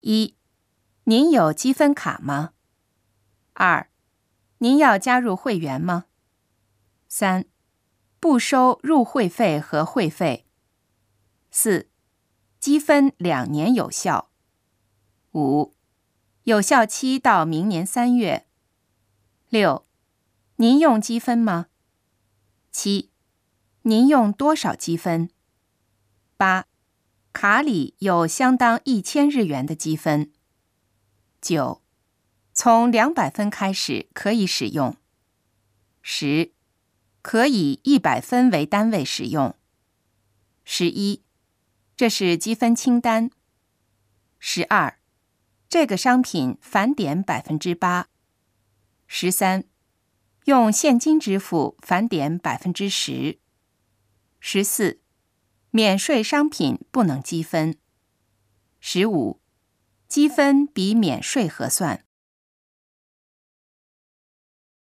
一，您有积分卡吗？二，您要加入会员吗？三，不收入会费和会费。四，积分两年有效。五，有效期到明年三月。六，您用积分吗？七，您用多少积分？八，卡里有相当一千日元的积分。九，从两百分开始可以使用。十，可以一百分为单位使用。十一，这是积分清单。十二，这个商品返点百分之八。十三。用现金支付返点百分之十。十四，免税商品不能积分。十五，积分比免税合算。